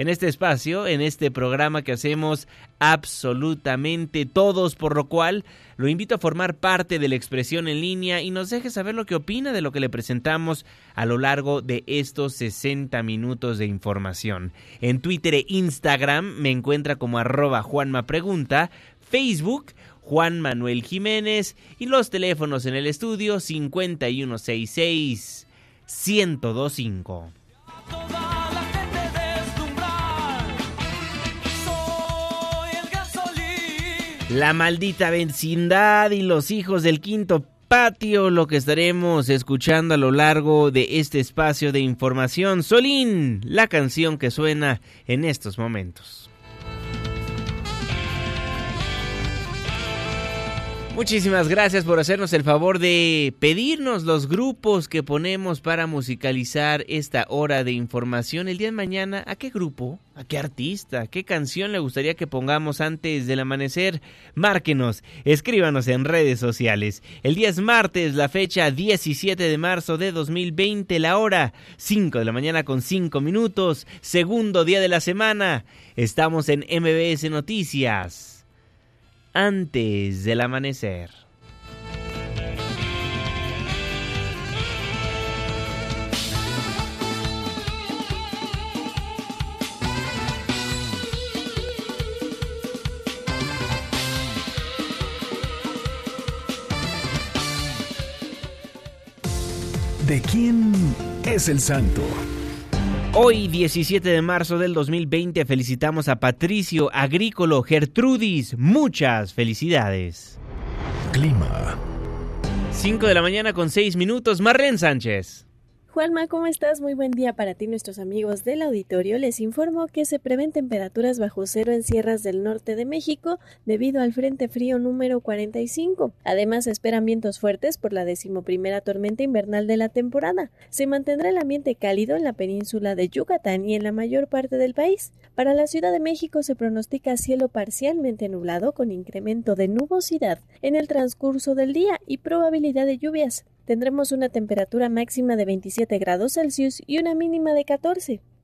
en este espacio, en este programa que hacemos absolutamente todos, por lo cual lo invito a formar parte de la expresión en línea y nos deje saber lo que opina de lo que le presentamos a lo largo de estos 60 minutos de información. En Twitter e Instagram me encuentra como arroba Juanma Pregunta, Facebook Juan Manuel Jiménez y los teléfonos en el estudio 5166 1025. La maldita vecindad y los hijos del quinto patio, lo que estaremos escuchando a lo largo de este espacio de información. Solín, la canción que suena en estos momentos. Muchísimas gracias por hacernos el favor de pedirnos los grupos que ponemos para musicalizar esta hora de información. El día de mañana, ¿a qué grupo? ¿A qué artista? ¿Qué canción le gustaría que pongamos antes del amanecer? Márquenos, escríbanos en redes sociales. El día es martes, la fecha 17 de marzo de 2020, la hora 5 de la mañana con 5 minutos, segundo día de la semana. Estamos en MBS Noticias antes del amanecer. ¿De quién es el santo? Hoy, 17 de marzo del 2020, felicitamos a Patricio Agrícolo Gertrudis. Muchas felicidades. Clima. 5 de la mañana con 6 minutos. Marlene Sánchez. Juanma, ¿cómo estás? Muy buen día para ti, nuestros amigos del auditorio. Les informo que se prevén temperaturas bajo cero en sierras del norte de México debido al Frente Frío número 45. Además, se esperan vientos fuertes por la decimoprimera tormenta invernal de la temporada. Se mantendrá el ambiente cálido en la península de Yucatán y en la mayor parte del país. Para la Ciudad de México se pronostica cielo parcialmente nublado con incremento de nubosidad en el transcurso del día y probabilidad de lluvias tendremos una temperatura máxima de 27 grados Celsius y una mínima de 14.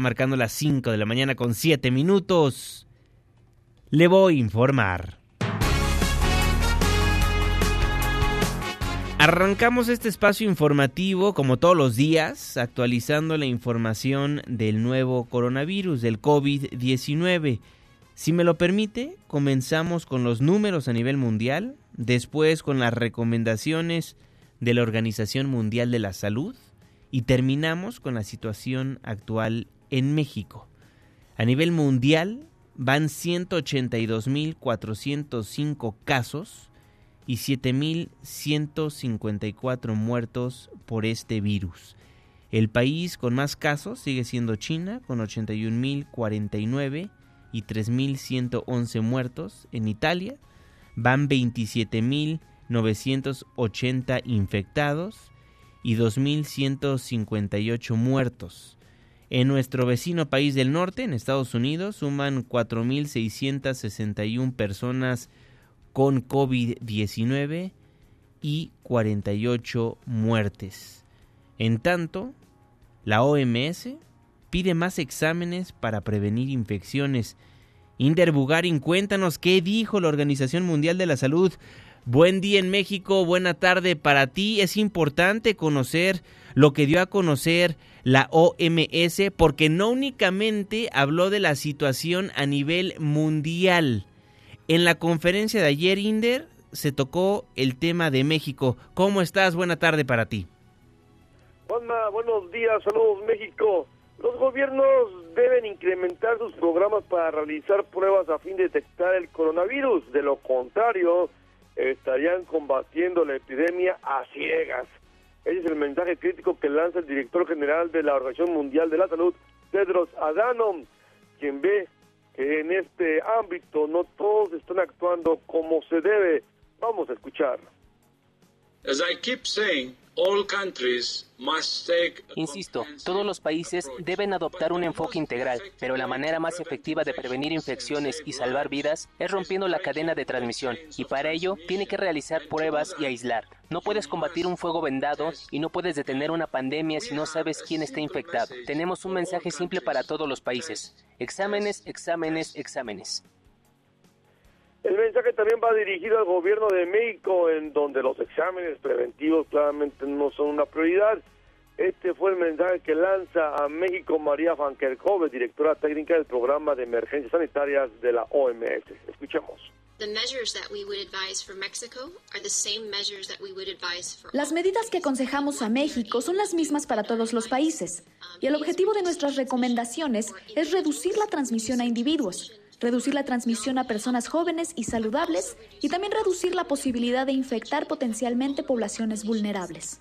marcando las 5 de la mañana con 7 minutos. Le voy a informar. Arrancamos este espacio informativo como todos los días, actualizando la información del nuevo coronavirus, del COVID-19. Si me lo permite, comenzamos con los números a nivel mundial, después con las recomendaciones de la Organización Mundial de la Salud y terminamos con la situación actual en México. A nivel mundial van 182.405 casos y 7.154 muertos por este virus. El país con más casos sigue siendo China, con 81.049 y 3.111 muertos. En Italia van 27.980 infectados y 2.158 muertos. En nuestro vecino país del norte, en Estados Unidos, suman 4.661 personas con COVID-19 y 48 muertes. En tanto, la OMS pide más exámenes para prevenir infecciones. Inder Bugarin, cuéntanos qué dijo la Organización Mundial de la Salud. Buen día en México, buena tarde para ti. Es importante conocer lo que dio a conocer la OMS porque no únicamente habló de la situación a nivel mundial. En la conferencia de ayer, Inder, se tocó el tema de México. ¿Cómo estás? Buena tarde para ti. Juanma, buenos días, saludos México. Los gobiernos deben incrementar sus programas para realizar pruebas a fin de detectar el coronavirus. De lo contrario, estarían combatiendo la epidemia a ciegas. Ese es el mensaje crítico que lanza el director general de la Organización Mundial de la Salud, Tedros Adhanom, quien ve que en este ámbito no todos están actuando como se debe. Vamos a escuchar. As I keep saying, Insisto, todos los países deben adoptar un enfoque integral, pero la manera más efectiva de prevenir infecciones y salvar vidas es rompiendo la cadena de transmisión, y para ello tiene que realizar pruebas y aislar. No puedes combatir un fuego vendado y no puedes detener una pandemia si no sabes quién está infectado. Tenemos un mensaje simple para todos los países. Exámenes, exámenes, exámenes. El mensaje también va dirigido al gobierno de México, en donde los exámenes preventivos claramente no son una prioridad. Este fue el mensaje que lanza a México María Van Kerkhove, directora técnica del programa de emergencias sanitarias de la OMS. Escuchemos. Las medidas que aconsejamos a México son las mismas para todos los países, y el objetivo de nuestras recomendaciones es reducir la transmisión a individuos, reducir la transmisión a personas jóvenes y saludables y también reducir la posibilidad de infectar potencialmente poblaciones vulnerables.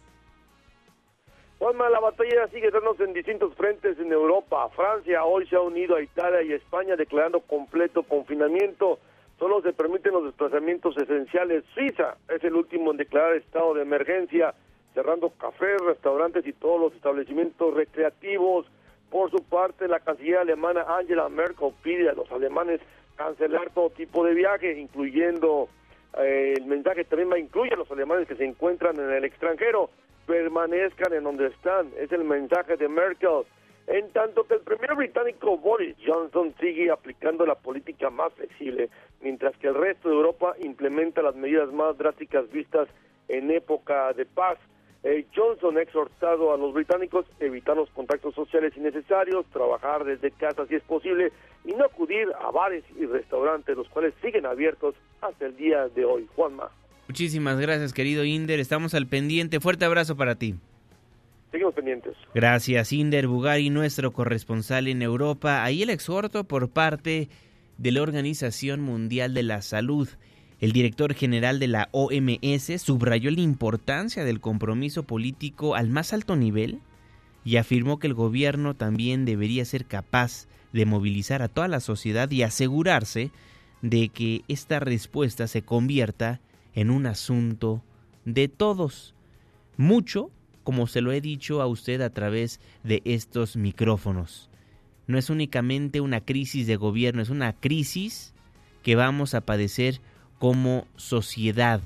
Juanma, la batalla sigue dándose en distintos frentes en Europa. Francia hoy se ha unido a Italia y España declarando completo confinamiento. Solo se permiten los desplazamientos esenciales. Suiza es el último en declarar estado de emergencia, cerrando cafés, restaurantes y todos los establecimientos recreativos. Por su parte, la canciller alemana Angela Merkel pide a los alemanes cancelar todo tipo de viaje, incluyendo eh, el mensaje también va incluye a los alemanes que se encuentran en el extranjero, permanezcan en donde están. Es el mensaje de Merkel. En tanto que el primer británico Boris Johnson sigue aplicando la política más flexible, mientras que el resto de Europa implementa las medidas más drásticas vistas en época de paz. Eh, Johnson ha exhortado a los británicos a evitar los contactos sociales innecesarios, trabajar desde casa si es posible y no acudir a bares y restaurantes, los cuales siguen abiertos hasta el día de hoy. Juanma. Muchísimas gracias, querido Inder. Estamos al pendiente. Fuerte abrazo para ti. Seguimos pendientes. Gracias, Inder Bugari, nuestro corresponsal en Europa. Ahí el exhorto por parte de la Organización Mundial de la Salud. El director general de la OMS subrayó la importancia del compromiso político al más alto nivel y afirmó que el gobierno también debería ser capaz de movilizar a toda la sociedad y asegurarse de que esta respuesta se convierta en un asunto de todos. Mucho, como se lo he dicho a usted a través de estos micrófonos. No es únicamente una crisis de gobierno, es una crisis que vamos a padecer como sociedad.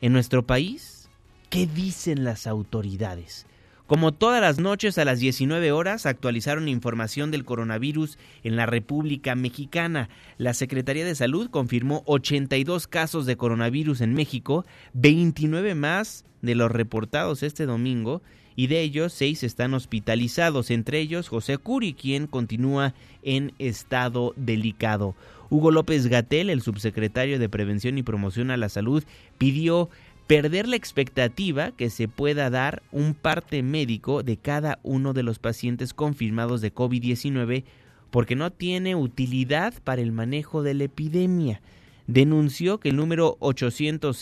En nuestro país, ¿qué dicen las autoridades? Como todas las noches a las 19 horas actualizaron información del coronavirus en la República Mexicana. La Secretaría de Salud confirmó 82 casos de coronavirus en México, 29 más de los reportados este domingo y de ellos seis están hospitalizados, entre ellos José Curi, quien continúa en estado delicado. Hugo López Gatel, el subsecretario de Prevención y Promoción a la Salud, pidió perder la expectativa que se pueda dar un parte médico de cada uno de los pacientes confirmados de COVID-19 porque no tiene utilidad para el manejo de la epidemia. Denunció que el número 800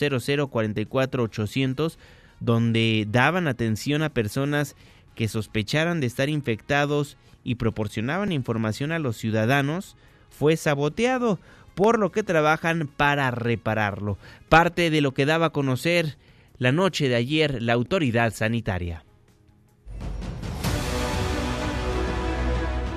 44 800 donde daban atención a personas que sospecharan de estar infectados y proporcionaban información a los ciudadanos, fue saboteado, por lo que trabajan para repararlo. Parte de lo que daba a conocer la noche de ayer la autoridad sanitaria.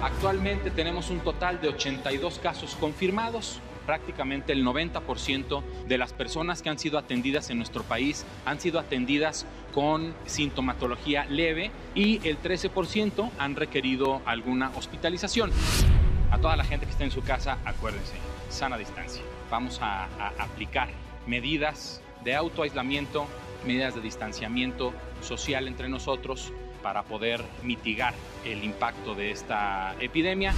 Actualmente tenemos un total de 82 casos confirmados. Prácticamente el 90% de las personas que han sido atendidas en nuestro país han sido atendidas con sintomatología leve y el 13% han requerido alguna hospitalización. A toda la gente que está en su casa, acuérdense, sana distancia. Vamos a, a aplicar medidas de autoaislamiento, medidas de distanciamiento social entre nosotros para poder mitigar el impacto de esta epidemia.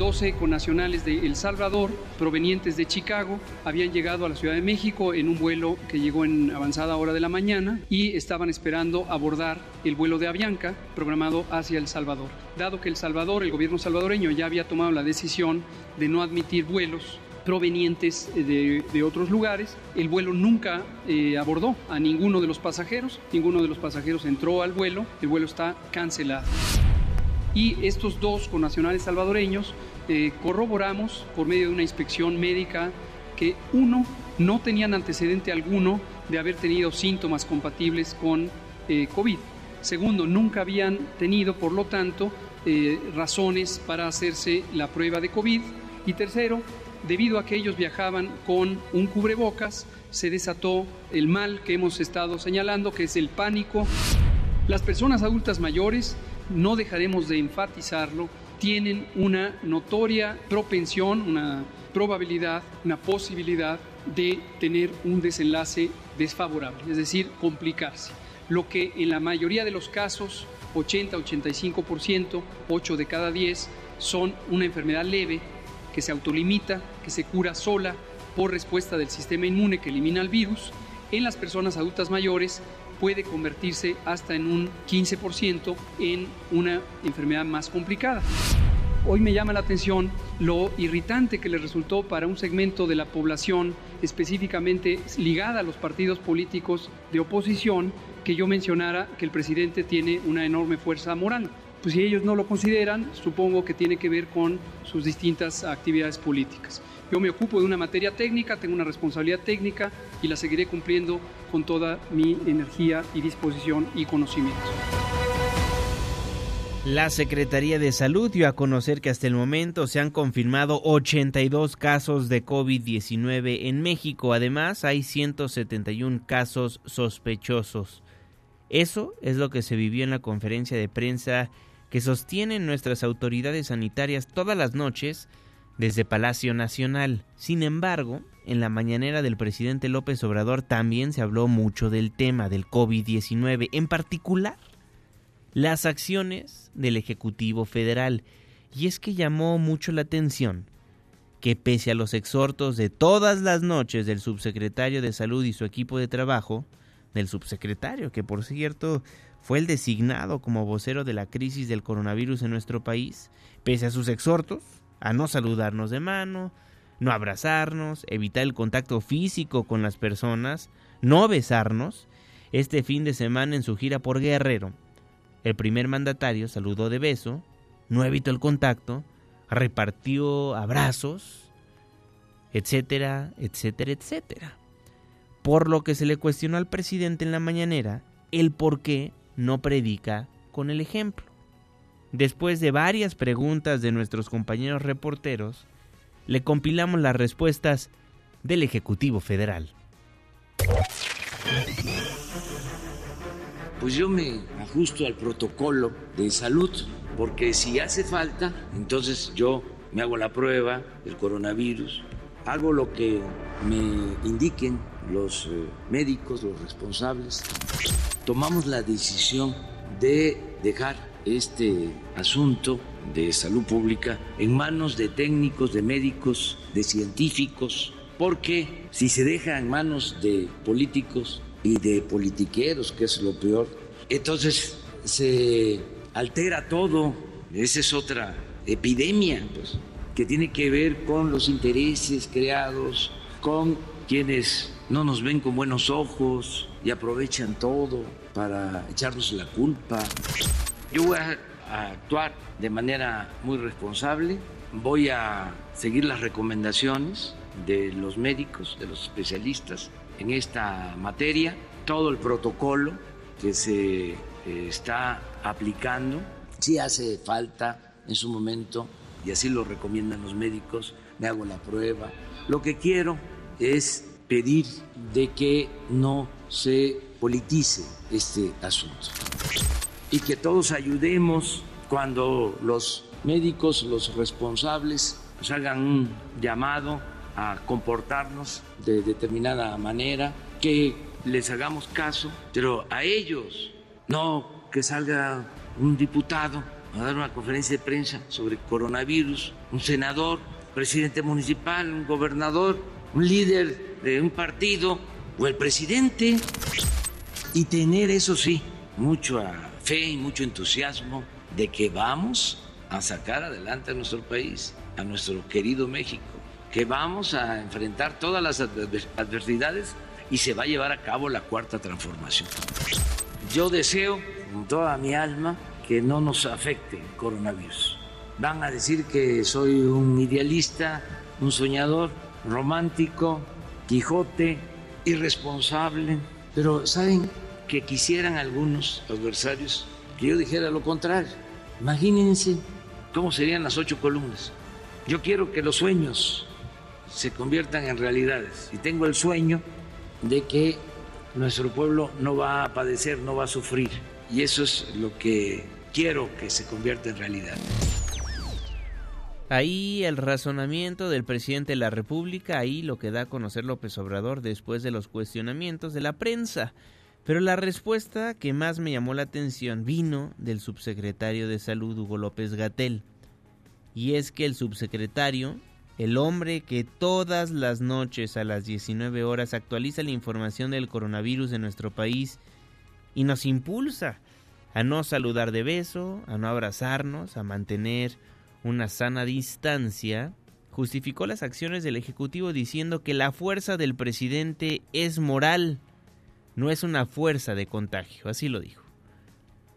12 connacionales de El Salvador, provenientes de Chicago, habían llegado a la Ciudad de México en un vuelo que llegó en avanzada hora de la mañana y estaban esperando abordar el vuelo de Avianca programado hacia El Salvador. Dado que El Salvador, el gobierno salvadoreño, ya había tomado la decisión de no admitir vuelos provenientes de, de, otros lugares. El vuelo nunca eh, abordó a ninguno de los pasajeros, ninguno de los pasajeros entró al vuelo, el vuelo está cancelado. Y estos dos connacionales salvadoreños eh, corroboramos por medio de una inspección médica que uno, no tenían antecedente alguno de haber tenido síntomas compatibles con eh, COVID. Segundo, nunca habían tenido, por lo tanto, razones para hacerse la prueba de COVID. Y tercero, debido a que ellos viajaban con un cubrebocas, se desató el mal que hemos estado señalando, que es el pánico. Las personas adultas mayores, no dejaremos de enfatizarlo, tienen una notoria propensión, una probabilidad, una posibilidad de tener un desenlace desfavorable, es decir, complicarse. Lo que en la mayoría de los casos, 80-85%, 8 de cada 10, son una enfermedad leve que se autolimita, que se cura sola por respuesta del sistema inmune que elimina el virus, en las personas adultas mayores puede convertirse hasta en un 15% en una enfermedad más complicada. Hoy me llama la atención lo irritante que le resultó para un segmento de la población específicamente ligada a los partidos políticos de oposición que yo mencionara que el presidente tiene una enorme fuerza moral pues si ellos no lo consideran, supongo que tiene que ver con sus distintas actividades políticas. Yo me ocupo de una materia técnica, tengo una responsabilidad técnica y la seguiré cumpliendo con toda mi energía y disposición y conocimiento. La Secretaría de Salud dio a conocer que hasta el momento se han confirmado 82 casos de COVID-19 en México. Además, hay 171 casos sospechosos. Eso es lo que se vivió en la conferencia de prensa que sostienen nuestras autoridades sanitarias todas las noches desde Palacio Nacional. Sin embargo, en la mañanera del presidente López Obrador también se habló mucho del tema del COVID-19, en particular las acciones del Ejecutivo Federal. Y es que llamó mucho la atención que pese a los exhortos de todas las noches del subsecretario de Salud y su equipo de trabajo, del subsecretario, que por cierto fue el designado como vocero de la crisis del coronavirus en nuestro país, pese a sus exhortos a no saludarnos de mano, no abrazarnos, evitar el contacto físico con las personas, no besarnos, este fin de semana en su gira por Guerrero, el primer mandatario saludó de beso, no evitó el contacto, repartió abrazos, etcétera, etcétera, etcétera. Por lo que se le cuestionó al presidente en la mañanera el por qué no predica con el ejemplo. Después de varias preguntas de nuestros compañeros reporteros, le compilamos las respuestas del Ejecutivo Federal. Pues yo me ajusto al protocolo de salud, porque si hace falta, entonces yo me hago la prueba del coronavirus, hago lo que me indiquen los eh, médicos, los responsables tomamos la decisión de dejar este asunto de salud pública en manos de técnicos, de médicos, de científicos, porque si se deja en manos de políticos, y de politiqueros, que es lo peor. Entonces se altera todo. Esa es otra epidemia, pues, que tiene que ver con los intereses creados, con quienes no nos ven con buenos ojos y aprovechan todo para echarnos la culpa. Yo voy a actuar de manera muy responsable, voy a seguir las recomendaciones de los médicos, de los especialistas en esta materia, todo el protocolo que se eh, está aplicando. Si hace falta en su momento, y así lo recomiendan los médicos, me hago la prueba. Lo que quiero es pedir de que no se politice este asunto y que todos ayudemos cuando los médicos, los responsables, nos hagan un llamado a comportarnos de determinada manera, que les hagamos caso, pero a ellos, no que salga un diputado a dar una conferencia de prensa sobre coronavirus, un senador, presidente municipal, un gobernador, un líder de un partido o el presidente y tener, eso sí, mucha fe y mucho entusiasmo de que vamos a sacar adelante a nuestro país, a nuestro querido México, que vamos a enfrentar todas las adversidades y se va a llevar a cabo la cuarta transformación. Yo deseo con toda mi alma que no nos afecte el coronavirus. Van a decir que soy un idealista, un soñador, romántico, Quijote, irresponsable, pero ¿saben que quisieran algunos adversarios que yo dijera lo contrario? Imagínense cómo serían las ocho columnas. Yo quiero que los sueños se conviertan en realidades y tengo el sueño de que nuestro pueblo no va a padecer, no va a sufrir y eso es lo que quiero que se convierta en realidad. Ahí el razonamiento del presidente de la República, ahí lo que da a conocer López Obrador después de los cuestionamientos de la prensa. Pero la respuesta que más me llamó la atención vino del subsecretario de Salud, Hugo López Gatel. Y es que el subsecretario, el hombre que todas las noches a las 19 horas actualiza la información del coronavirus en nuestro país y nos impulsa a no saludar de beso, a no abrazarnos, a mantener una sana distancia, justificó las acciones del Ejecutivo diciendo que la fuerza del presidente es moral, no es una fuerza de contagio, así lo dijo.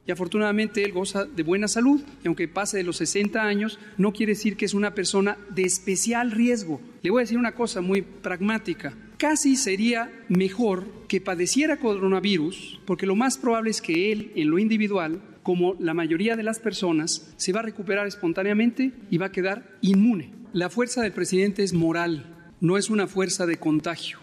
Y afortunadamente él goza de buena salud y aunque pase de los 60 años, no quiere decir que es una persona de especial riesgo. Le voy a decir una cosa muy pragmática. Casi sería mejor que padeciera coronavirus, porque lo más probable es que él, en lo individual, como la mayoría de las personas, se va a recuperar espontáneamente y va a quedar inmune. La fuerza del presidente es moral, no es una fuerza de contagio.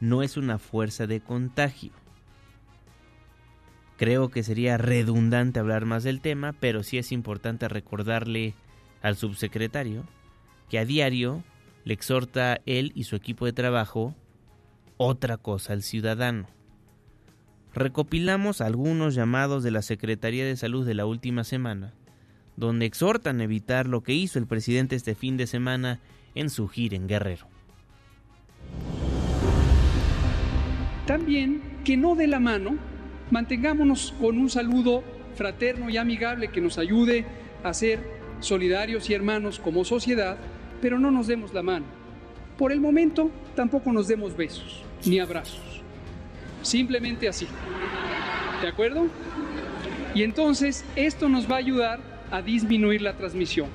No es una fuerza de contagio. Creo que sería redundante hablar más del tema, pero sí es importante recordarle al subsecretario que a diario le exhorta él y su equipo de trabajo otra cosa al ciudadano recopilamos algunos llamados de la Secretaría de Salud de la última semana, donde exhortan a evitar lo que hizo el presidente este fin de semana en su gira en Guerrero. También que no de la mano, mantengámonos con un saludo fraterno y amigable que nos ayude a ser solidarios y hermanos como sociedad, pero no nos demos la mano. Por el momento tampoco nos demos besos ni abrazos. Simplemente así. ¿De acuerdo? Y entonces esto nos va a ayudar a disminuir la transmisión.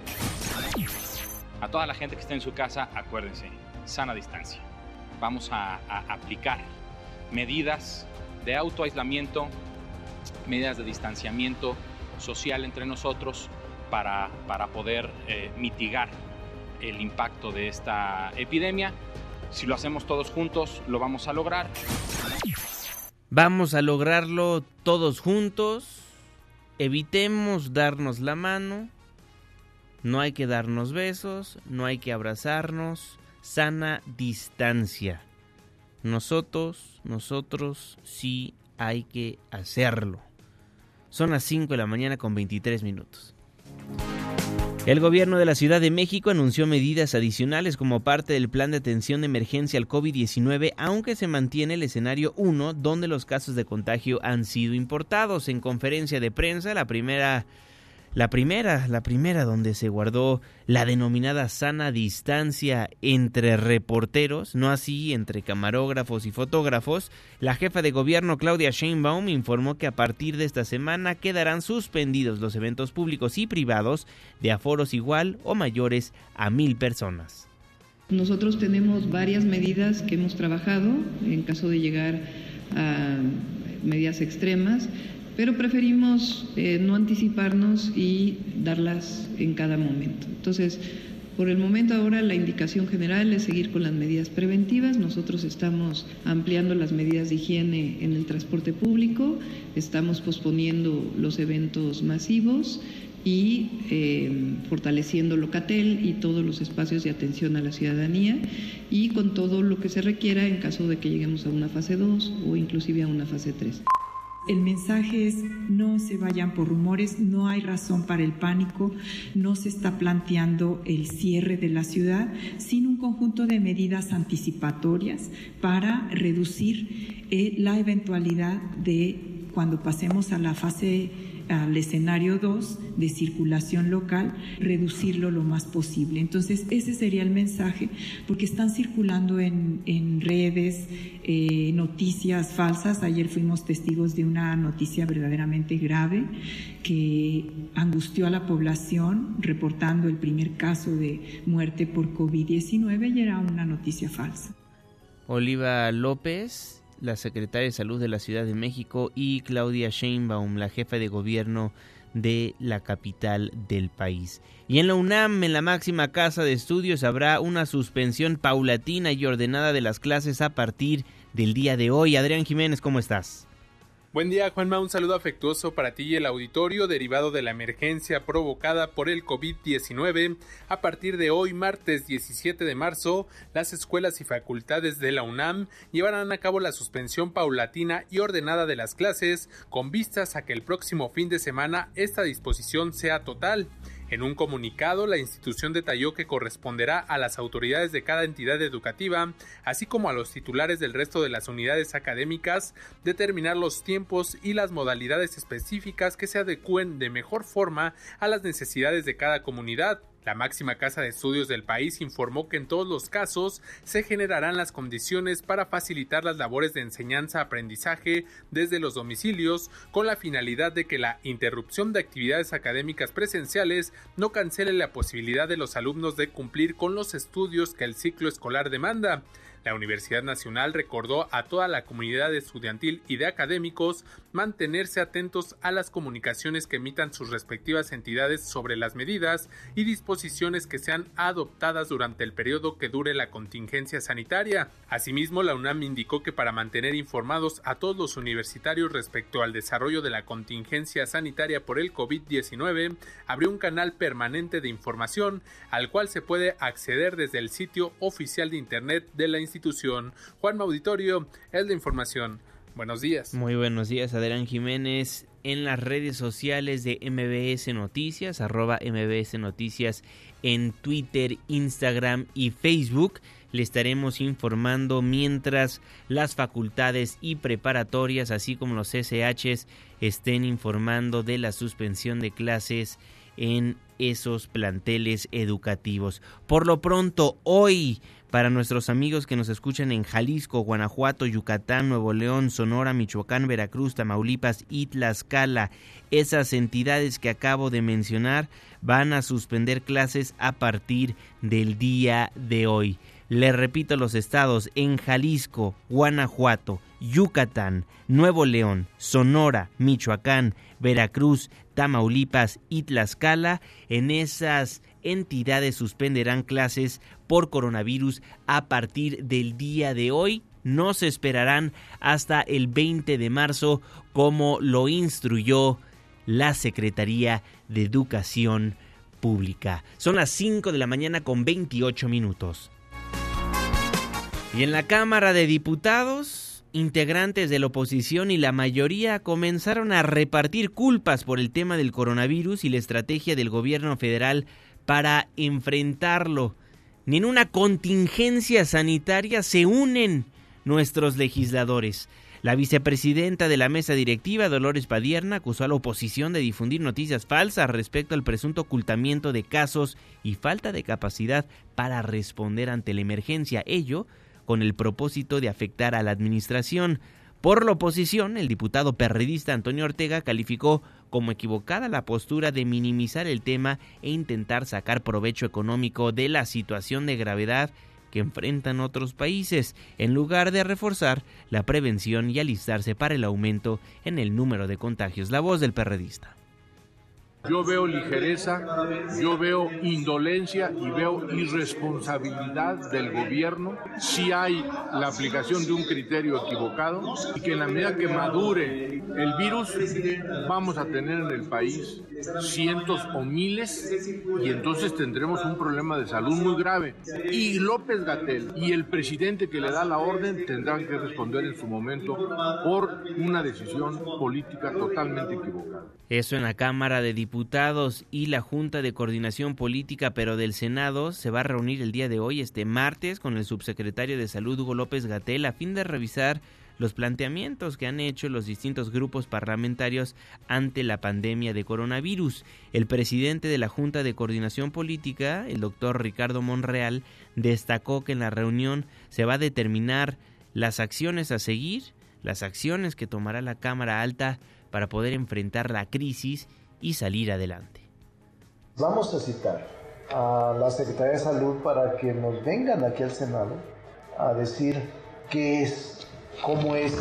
A toda la gente que está en su casa, acuérdense, sana distancia. Vamos a, aplicar medidas de autoaislamiento, medidas de distanciamiento social entre nosotros para, para poder eh, mitigar el impacto de esta epidemia. Si lo hacemos todos juntos, lo vamos a lograr. Vamos a lograrlo todos juntos. Evitemos darnos la mano. No hay que darnos besos, no hay que abrazarnos. Sana distancia. Nosotros, nosotros sí hay que hacerlo. Son las 5 de la mañana con 23 minutos. El gobierno de la Ciudad de México anunció medidas adicionales como parte del plan de atención de emergencia al COVID-19, aunque se mantiene el escenario 1, donde los casos de contagio han sido importados. En conferencia de prensa, la primera la primera, la primera donde se guardó la denominada sana distancia entre reporteros, no así entre camarógrafos y fotógrafos, la jefa de gobierno Claudia Sheinbaum informó que a partir de esta semana quedarán suspendidos los eventos públicos y privados de aforos igual o mayores a mil personas. Nosotros tenemos varias medidas que hemos trabajado en caso de llegar a medidas extremas pero preferimos eh, no anticiparnos y darlas en cada momento. Entonces, por el momento ahora la indicación general es seguir con las medidas preventivas. Nosotros estamos ampliando las medidas de higiene en el transporte público, estamos posponiendo los eventos masivos y eh, fortaleciendo Locatel y todos los espacios de atención a la ciudadanía y con todo lo que se requiera en caso de que lleguemos a una fase 2 o inclusive a una fase 3. El mensaje es no se vayan por rumores, no hay razón para el pánico, no se está planteando el cierre de la ciudad, sino un conjunto de medidas anticipatorias para reducir eh, la eventualidad de cuando pasemos a la fase al escenario 2 de circulación local, reducirlo lo más posible. Entonces, ese sería el mensaje, porque están circulando en, en redes eh, noticias falsas. Ayer fuimos testigos de una noticia verdaderamente grave que angustió a la población, reportando el primer caso de muerte por COVID-19 y era una noticia falsa. Oliva López la secretaria de Salud de la Ciudad de México, y Claudia Sheinbaum, la jefa de gobierno de la capital del país. Y en la UNAM, en la máxima casa de estudios, habrá una suspensión paulatina y ordenada de las clases a partir del día de hoy. Adrián Jiménez, ¿cómo estás? Buen día, Juanma. Un saludo afectuoso para ti y el auditorio derivado de la emergencia provocada por el COVID-19. A partir de hoy, martes 17 de marzo, las escuelas y facultades de la UNAM llevarán a cabo la suspensión paulatina y ordenada de las clases con vistas a que el próximo fin de semana esta disposición sea total. En un comunicado, la institución detalló que corresponderá a las autoridades de cada entidad educativa, así como a los titulares del resto de las unidades académicas, determinar los tiempos y las modalidades específicas que se adecúen de mejor forma a las necesidades de cada comunidad. La máxima casa de estudios del país informó que en todos los casos se generarán las condiciones para facilitar las labores de enseñanza-aprendizaje desde los domicilios con la finalidad de que la interrupción de actividades académicas presenciales no cancele la posibilidad de los alumnos de cumplir con los estudios que el ciclo escolar demanda. La Universidad Nacional recordó a toda la comunidad estudiantil y de académicos mantenerse atentos a las comunicaciones que emitan sus respectivas entidades sobre las medidas y disposiciones que sean adoptadas durante el periodo que dure la contingencia sanitaria. Asimismo, la UNAM indicó que para mantener informados a todos los universitarios respecto al desarrollo de la contingencia sanitaria por el COVID-19, abrió un canal permanente de información al cual se puede acceder desde el sitio oficial de Internet de la institución. Juan Auditorio es la información. Buenos días. Muy buenos días, Adrián Jiménez. En las redes sociales de MBS Noticias, arroba MBS Noticias en Twitter, Instagram y Facebook. Le estaremos informando mientras las facultades y preparatorias, así como los SHs, estén informando de la suspensión de clases en esos planteles educativos. Por lo pronto, hoy para nuestros amigos que nos escuchan en Jalisco, Guanajuato, Yucatán, Nuevo León, Sonora, Michoacán, Veracruz, Tamaulipas y Tlaxcala. Esas entidades que acabo de mencionar van a suspender clases a partir del día de hoy. Le repito los estados en Jalisco, Guanajuato, Yucatán, Nuevo León, Sonora, Michoacán, Veracruz, Tamaulipas y Tlaxcala. En esas entidades suspenderán clases por coronavirus a partir del día de hoy no se esperarán hasta el 20 de marzo como lo instruyó la Secretaría de Educación Pública. Son las 5 de la mañana con 28 minutos. Y en la Cámara de Diputados, integrantes de la oposición y la mayoría comenzaron a repartir culpas por el tema del coronavirus y la estrategia del gobierno federal para enfrentarlo. Ni en una contingencia sanitaria se unen nuestros legisladores. La vicepresidenta de la mesa directiva, Dolores Padierna, acusó a la oposición de difundir noticias falsas respecto al presunto ocultamiento de casos y falta de capacidad para responder ante la emergencia, ello con el propósito de afectar a la administración. Por la oposición, el diputado perredista Antonio Ortega calificó como equivocada la postura de minimizar el tema e intentar sacar provecho económico de la situación de gravedad que enfrentan otros países, en lugar de reforzar la prevención y alistarse para el aumento en el número de contagios. La voz del perredista. Yo veo ligereza, yo veo indolencia y veo irresponsabilidad del gobierno si hay la aplicación de un criterio equivocado y que en la medida que madure el virus vamos a tener en el país cientos o miles y entonces tendremos un problema de salud muy grave. Y López Gatel y el presidente que le da la orden tendrán que responder en su momento por una decisión política totalmente equivocada. Eso en la Cámara de Diputados y la Junta de Coordinación Política, pero del Senado, se va a reunir el día de hoy, este martes, con el subsecretario de Salud, Hugo López Gatel, a fin de revisar los planteamientos que han hecho los distintos grupos parlamentarios ante la pandemia de coronavirus. El presidente de la Junta de Coordinación Política, el doctor Ricardo Monreal, destacó que en la reunión se va a determinar las acciones a seguir, las acciones que tomará la Cámara Alta para poder enfrentar la crisis y salir adelante. Vamos a citar a la Secretaría de Salud para que nos vengan aquí al Senado a decir qué es, cómo es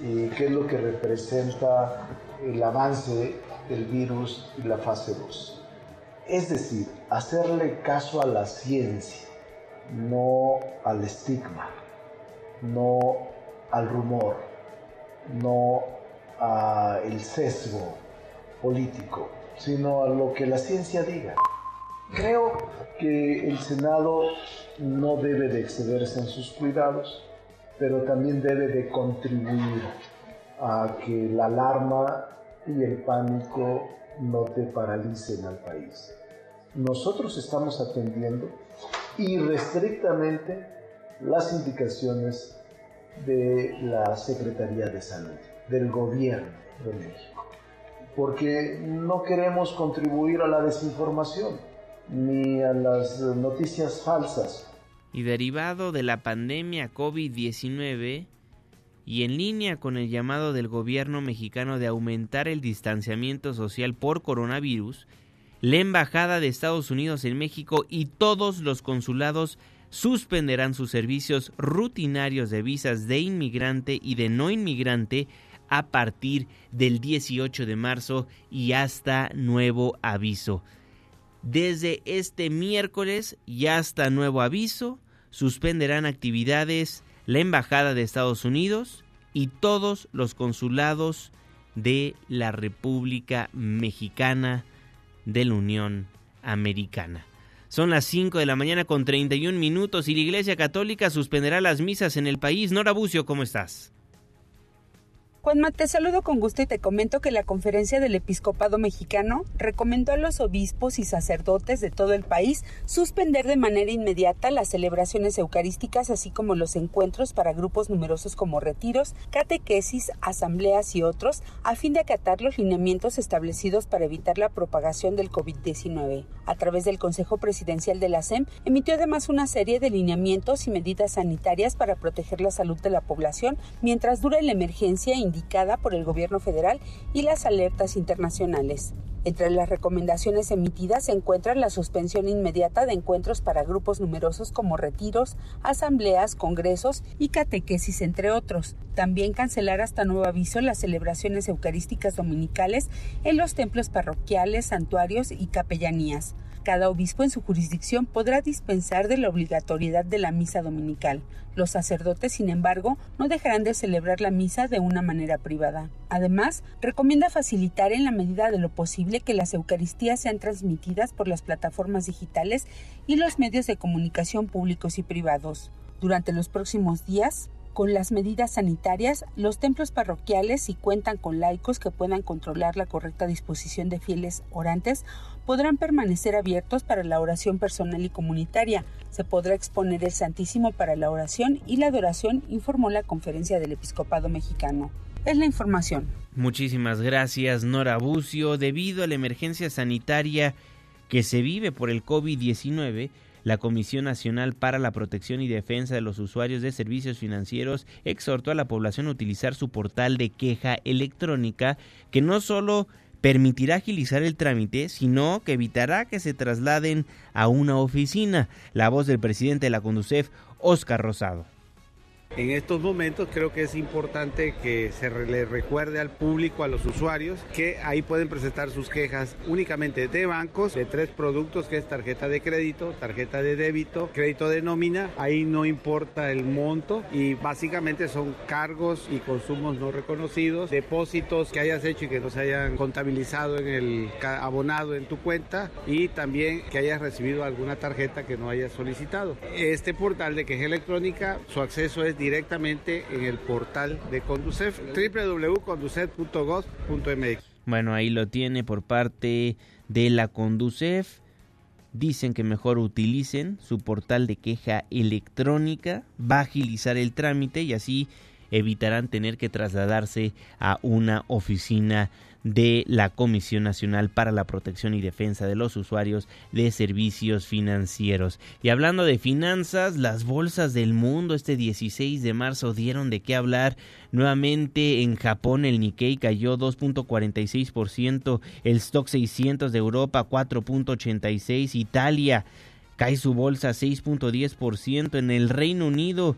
y qué es lo que representa el avance del virus y la fase 2. Es decir, hacerle caso a la ciencia, no al estigma, no al rumor, no el sesgo político, sino a lo que la ciencia diga. Creo que el Senado no debe de excederse en sus cuidados, pero también debe de contribuir a que la alarma y el pánico no te paralicen al país. Nosotros estamos atendiendo irrestrictamente las indicaciones de la Secretaría de Salud del gobierno de México, porque no queremos contribuir a la desinformación ni a las noticias falsas. Y derivado de la pandemia COVID-19 y en línea con el llamado del gobierno mexicano de aumentar el distanciamiento social por coronavirus, la Embajada de Estados Unidos en México y todos los consulados suspenderán sus servicios rutinarios de visas de inmigrante y de no inmigrante a partir del 18 de marzo y hasta nuevo aviso. Desde este miércoles y hasta nuevo aviso, suspenderán actividades la Embajada de Estados Unidos y todos los consulados de la República Mexicana de la Unión Americana. Son las 5 de la mañana con 31 minutos y la Iglesia Católica suspenderá las misas en el país. Nora Bucio, ¿cómo estás? Juanma, te saludo con gusto y te comento que la conferencia del episcopado mexicano recomendó a los obispos y sacerdotes de todo el país suspender de manera inmediata las celebraciones eucarísticas, así como los encuentros para grupos numerosos como retiros, catequesis, asambleas y otros, a fin de acatar los lineamientos establecidos para evitar la propagación del COVID-19. A través del Consejo Presidencial de la SEM, emitió además una serie de lineamientos y medidas sanitarias para proteger la salud de la población mientras dura la emergencia por el gobierno federal y las alertas internacionales. Entre las recomendaciones emitidas se encuentra la suspensión inmediata de encuentros para grupos numerosos como retiros, asambleas, congresos y catequesis, entre otros. También cancelar hasta nuevo aviso las celebraciones eucarísticas dominicales en los templos parroquiales, santuarios y capellanías. Cada obispo en su jurisdicción podrá dispensar de la obligatoriedad de la misa dominical. Los sacerdotes, sin embargo, no dejarán de celebrar la misa de una manera privada. Además, recomienda facilitar en la medida de lo posible que las Eucaristías sean transmitidas por las plataformas digitales y los medios de comunicación públicos y privados. Durante los próximos días, con las medidas sanitarias, los templos parroquiales, si cuentan con laicos que puedan controlar la correcta disposición de fieles orantes, podrán permanecer abiertos para la oración personal y comunitaria. Se podrá exponer el Santísimo para la oración y la adoración, informó la Conferencia del Episcopado Mexicano. Es la información. Muchísimas gracias, Nora Bucio. Debido a la emergencia sanitaria que se vive por el COVID-19, la Comisión Nacional para la Protección y Defensa de los Usuarios de Servicios Financieros exhortó a la población a utilizar su portal de queja electrónica que no solo permitirá agilizar el trámite, sino que evitará que se trasladen a una oficina. La voz del presidente de la Conducef, Oscar Rosado. En estos momentos creo que es importante que se le recuerde al público, a los usuarios, que ahí pueden presentar sus quejas únicamente de bancos, de tres productos que es tarjeta de crédito, tarjeta de débito, crédito de nómina. Ahí no importa el monto y básicamente son cargos y consumos no reconocidos, depósitos que hayas hecho y que no se hayan contabilizado en el abonado en tu cuenta y también que hayas recibido alguna tarjeta que no hayas solicitado. Este portal de queja electrónica, su acceso es directamente en el portal de Conducef, www.conducef.gov.mx. Bueno, ahí lo tiene por parte de la Conducef. Dicen que mejor utilicen su portal de queja electrónica, va a agilizar el trámite y así evitarán tener que trasladarse a una oficina de la Comisión Nacional para la Protección y Defensa de los Usuarios de Servicios Financieros. Y hablando de finanzas, las bolsas del mundo este 16 de marzo dieron de qué hablar. Nuevamente en Japón el Nikkei cayó 2.46%, el Stock 600 de Europa 4.86%, Italia cae su bolsa 6.10%, en el Reino Unido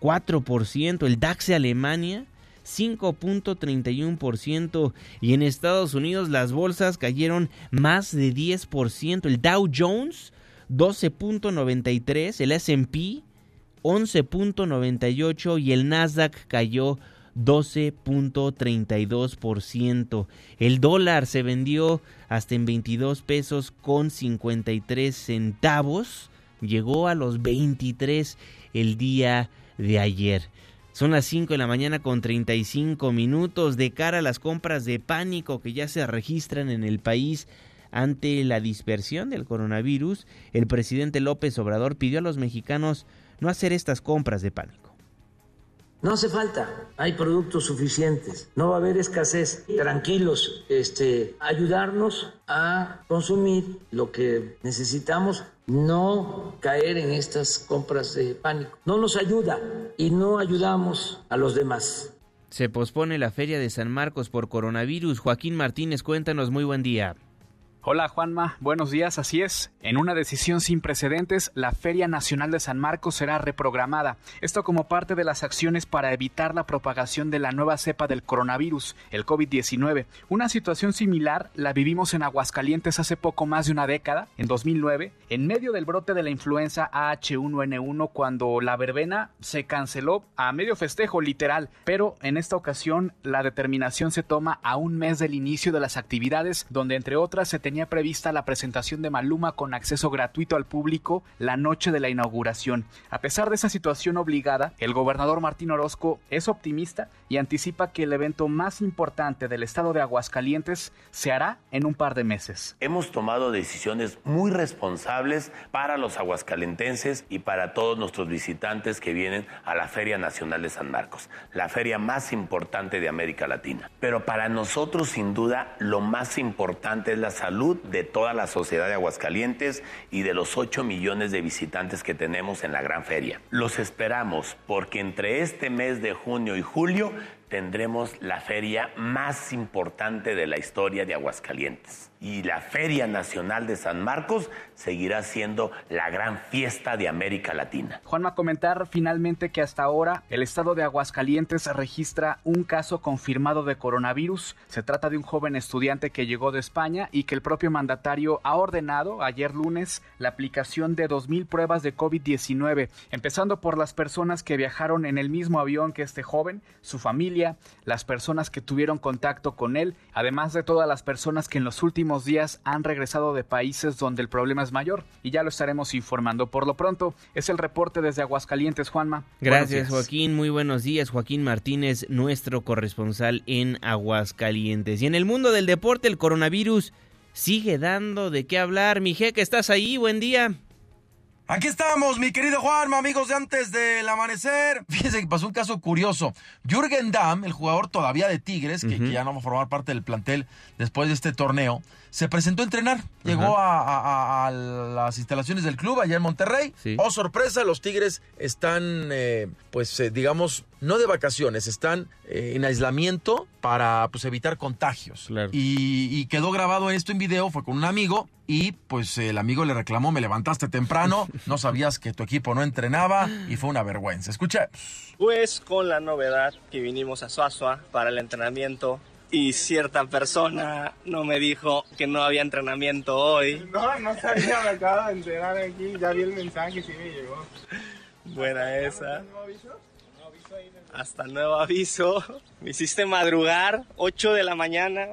4%, el DAX de Alemania 5.31% y en Estados Unidos las bolsas cayeron más de 10%. El Dow Jones 12.93, el S&P 11.98 y el Nasdaq cayó 12.32%. El dólar se vendió hasta en 22 pesos con 53 centavos. Llegó a los 23 el día de ayer. Son las 5 de la mañana con 35 minutos de cara a las compras de pánico que ya se registran en el país ante la dispersión del coronavirus. El presidente López Obrador pidió a los mexicanos no hacer estas compras de pánico. No hace falta, hay productos suficientes, no va a haber escasez. Tranquilos, este, ayudarnos a consumir lo que necesitamos, no caer en estas compras de pánico. No nos ayuda y no ayudamos a los demás. Se pospone la feria de San Marcos por coronavirus. Joaquín Martínez, cuéntanos, muy buen día. Hola Juanma, buenos días, así es. En una decisión sin precedentes, la Feria Nacional de San Marcos será reprogramada. Esto como parte de las acciones para evitar la propagación de la nueva cepa del coronavirus, el COVID-19. Una situación similar la vivimos en Aguascalientes hace poco más de una década, en 2009, en medio del brote de la influenza H1N1 cuando la verbena se canceló a medio festejo literal, pero en esta ocasión la determinación se toma a un mes del inicio de las actividades donde entre otras se tenía prevista la presentación de Maluma con acceso gratuito al público la noche de la inauguración. A pesar de esa situación obligada, el gobernador Martín Orozco es optimista y anticipa que el evento más importante del estado de Aguascalientes se hará en un par de meses. Hemos tomado decisiones muy responsables para los aguascalentenses y para todos nuestros visitantes que vienen a la Feria Nacional de San Marcos, la feria más importante de América Latina. Pero para nosotros, sin duda, lo más importante es la salud de toda la sociedad de Aguascalientes y de los 8 millones de visitantes que tenemos en la gran feria. Los esperamos porque entre este mes de junio y julio tendremos la feria más importante de la historia de Aguascalientes. Y la Feria Nacional de San Marcos seguirá siendo la gran fiesta de América Latina. Juanma, comentar finalmente que hasta ahora el estado de Aguascalientes registra un caso confirmado de coronavirus. Se trata de un joven estudiante que llegó de España y que el propio mandatario ha ordenado ayer lunes la aplicación de 2.000 pruebas de COVID-19, empezando por las personas que viajaron en el mismo avión que este joven, su familia, las personas que tuvieron contacto con él, además de todas las personas que en los últimos días han regresado de países donde el problema es mayor. Y ya lo estaremos informando. Por lo pronto, es el reporte desde Aguascalientes, Juanma. Gracias, Joaquín. Muy buenos días. Joaquín Martínez, nuestro corresponsal en Aguascalientes. Y en el mundo del deporte, el coronavirus sigue dando de qué hablar. Mi que ¿estás ahí? Buen día. Aquí estamos, mi querido Juanma, amigos de antes del amanecer. Fíjense que pasó un caso curioso. Jürgen Damm, el jugador todavía de Tigres, que, que, ya no va a formar parte del plantel después de este torneo, se presentó a entrenar. Llegó a, las instalaciones del club allá en Monterrey. Oh, sorpresa, los Tigres están, eh, pues, eh, digamos, no de vacaciones, están eh, en aislamiento para pues, evitar contagios. Y, y, quedó grabado esto en video, fue con un amigo. Y pues el amigo le reclamó, me levantaste temprano, no sabías que tu equipo no entrenaba y fue una vergüenza. Escucha. Pues con la novedad que vinimos a Suazua para el entrenamiento y cierta persona no me dijo que no había entrenamiento hoy. No, no sabía, me acabo de entrenar aquí, ya vi el mensaje, sí me llegó. Buena esa. Hasta nuevo aviso. Me hiciste madrugar, 8 de la mañana.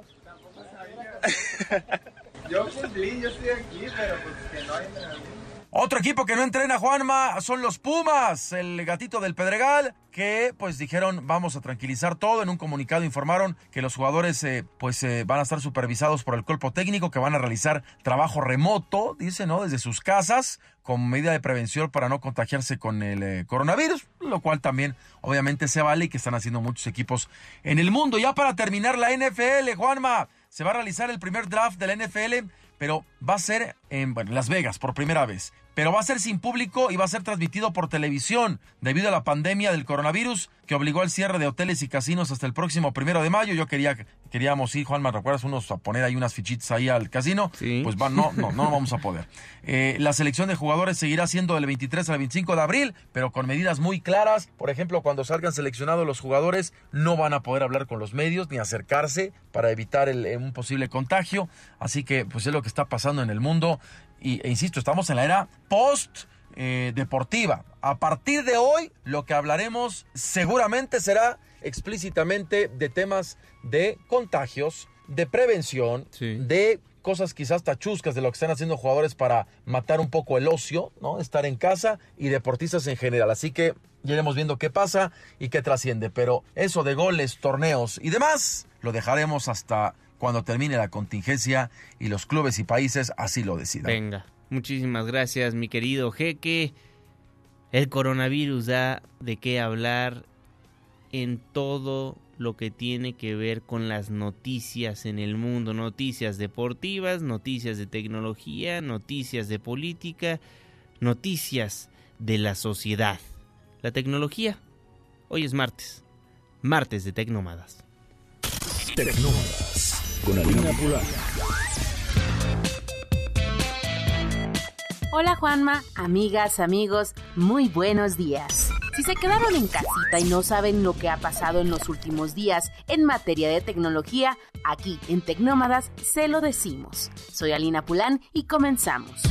yo cumplí, yo estoy aquí, pero pues que no hay entrenamiento. Otro equipo que no entrena, Juanma, son los Pumas, el gatito del Pedregal, que pues dijeron vamos a tranquilizar todo. En un comunicado informaron que los jugadores eh, pues eh, van a estar supervisados por el cuerpo técnico, que van a realizar trabajo remoto, dice, ¿no? Desde sus casas, como medida de prevención para no contagiarse con el eh, coronavirus, lo cual también obviamente se vale y que están haciendo muchos equipos en el mundo. Ya para terminar la NFL, Juanma, se va a realizar el primer draft de la NFL pero va a ser en bueno, Las Vegas por primera vez pero va a ser sin público y va a ser transmitido por televisión debido a la pandemia del coronavirus que obligó al cierre de hoteles y casinos hasta el próximo primero de mayo. Yo quería, queríamos ir, Juan, ¿me recuerdas? Unos a poner ahí unas fichitas ahí al casino. Pues va, no, no, no vamos a poder. Eh, la selección de jugadores seguirá siendo del 23 al 25 de abril, pero con medidas muy claras. Por ejemplo, cuando salgan seleccionados los jugadores, no van a poder hablar con los medios ni acercarse para evitar el, un posible contagio. Así que, pues es lo que está pasando en el mundo y, e insisto, estamos en la era post eh, deportiva. A partir de hoy, lo que hablaremos seguramente será explícitamente de temas de contagios, de prevención, de cosas quizás tachuscas de lo que están haciendo jugadores para matar un poco el ocio, ¿no? Estar en casa y deportistas en general. Así que ya iremos viendo qué pasa y qué trasciende. Pero eso de goles, torneos y demás, lo dejaremos hasta cuando termine la contingencia y los clubes y países así lo decidan. Venga, muchísimas gracias mi querido Jeque. El coronavirus da de qué hablar en todo lo que tiene que ver con las noticias en el mundo, noticias deportivas, noticias de tecnología, noticias de política, noticias de la sociedad. La tecnología. Hoy es martes, martes de Tecnomadas. Tecnomadas con Hola Juanma, amigas, amigos, muy buenos días. Si se quedaron en casita y no saben lo que ha pasado en los últimos días en materia de tecnología, aquí en Tecnómadas se lo decimos. Soy Alina Pulán y comenzamos.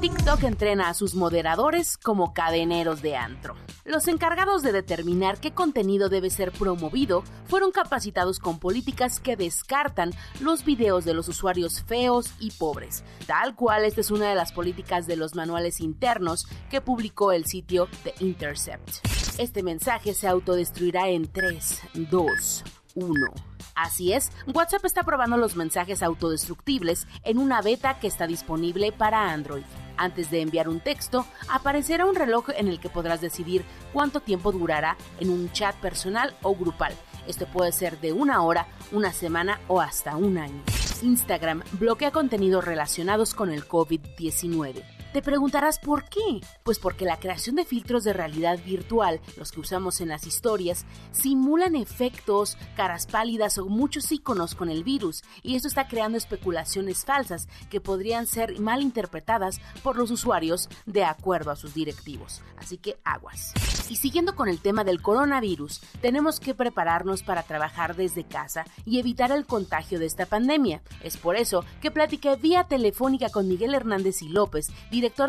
TikTok entrena a sus moderadores como cadeneros de antro. Los encargados de determinar qué contenido debe ser promovido fueron capacitados con políticas que descartan los videos de los usuarios feos y pobres. Tal cual esta es una de las políticas de los manuales internos que publicó el sitio The Intercept. Este mensaje se autodestruirá en 3, 2, 1. Así es, WhatsApp está probando los mensajes autodestructibles en una beta que está disponible para Android. Antes de enviar un texto, aparecerá un reloj en el que podrás decidir cuánto tiempo durará en un chat personal o grupal. Esto puede ser de una hora, una semana o hasta un año. Instagram bloquea contenidos relacionados con el COVID-19. Te preguntarás por qué. Pues porque la creación de filtros de realidad virtual, los que usamos en las historias, simulan efectos, caras pálidas o muchos iconos con el virus, y esto está creando especulaciones falsas que podrían ser mal interpretadas por los usuarios de acuerdo a sus directivos. Así que aguas. Y siguiendo con el tema del coronavirus, tenemos que prepararnos para trabajar desde casa y evitar el contagio de esta pandemia. Es por eso que platiqué vía telefónica con Miguel Hernández y López,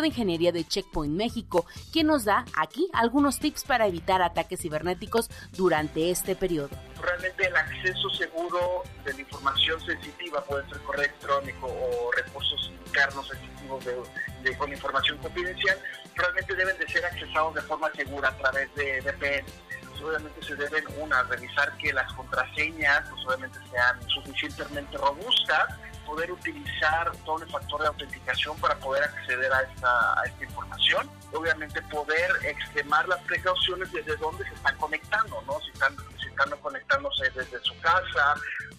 de ingeniería de Checkpoint México, quien nos da aquí algunos tips para evitar ataques cibernéticos durante este periodo. Realmente el acceso seguro de la información sensitiva puede ser correo electrónico o recursos internos sensitivos de, con información confidencial, realmente deben de ser accesados de forma segura a través de VPN obviamente se deben, una, revisar que las contraseñas, pues obviamente sean suficientemente robustas, poder utilizar el factor de autenticación para poder acceder a esta, a esta información. Obviamente poder extremar las precauciones desde donde se están conectando, ¿no? Si están, si están conectándose desde su casa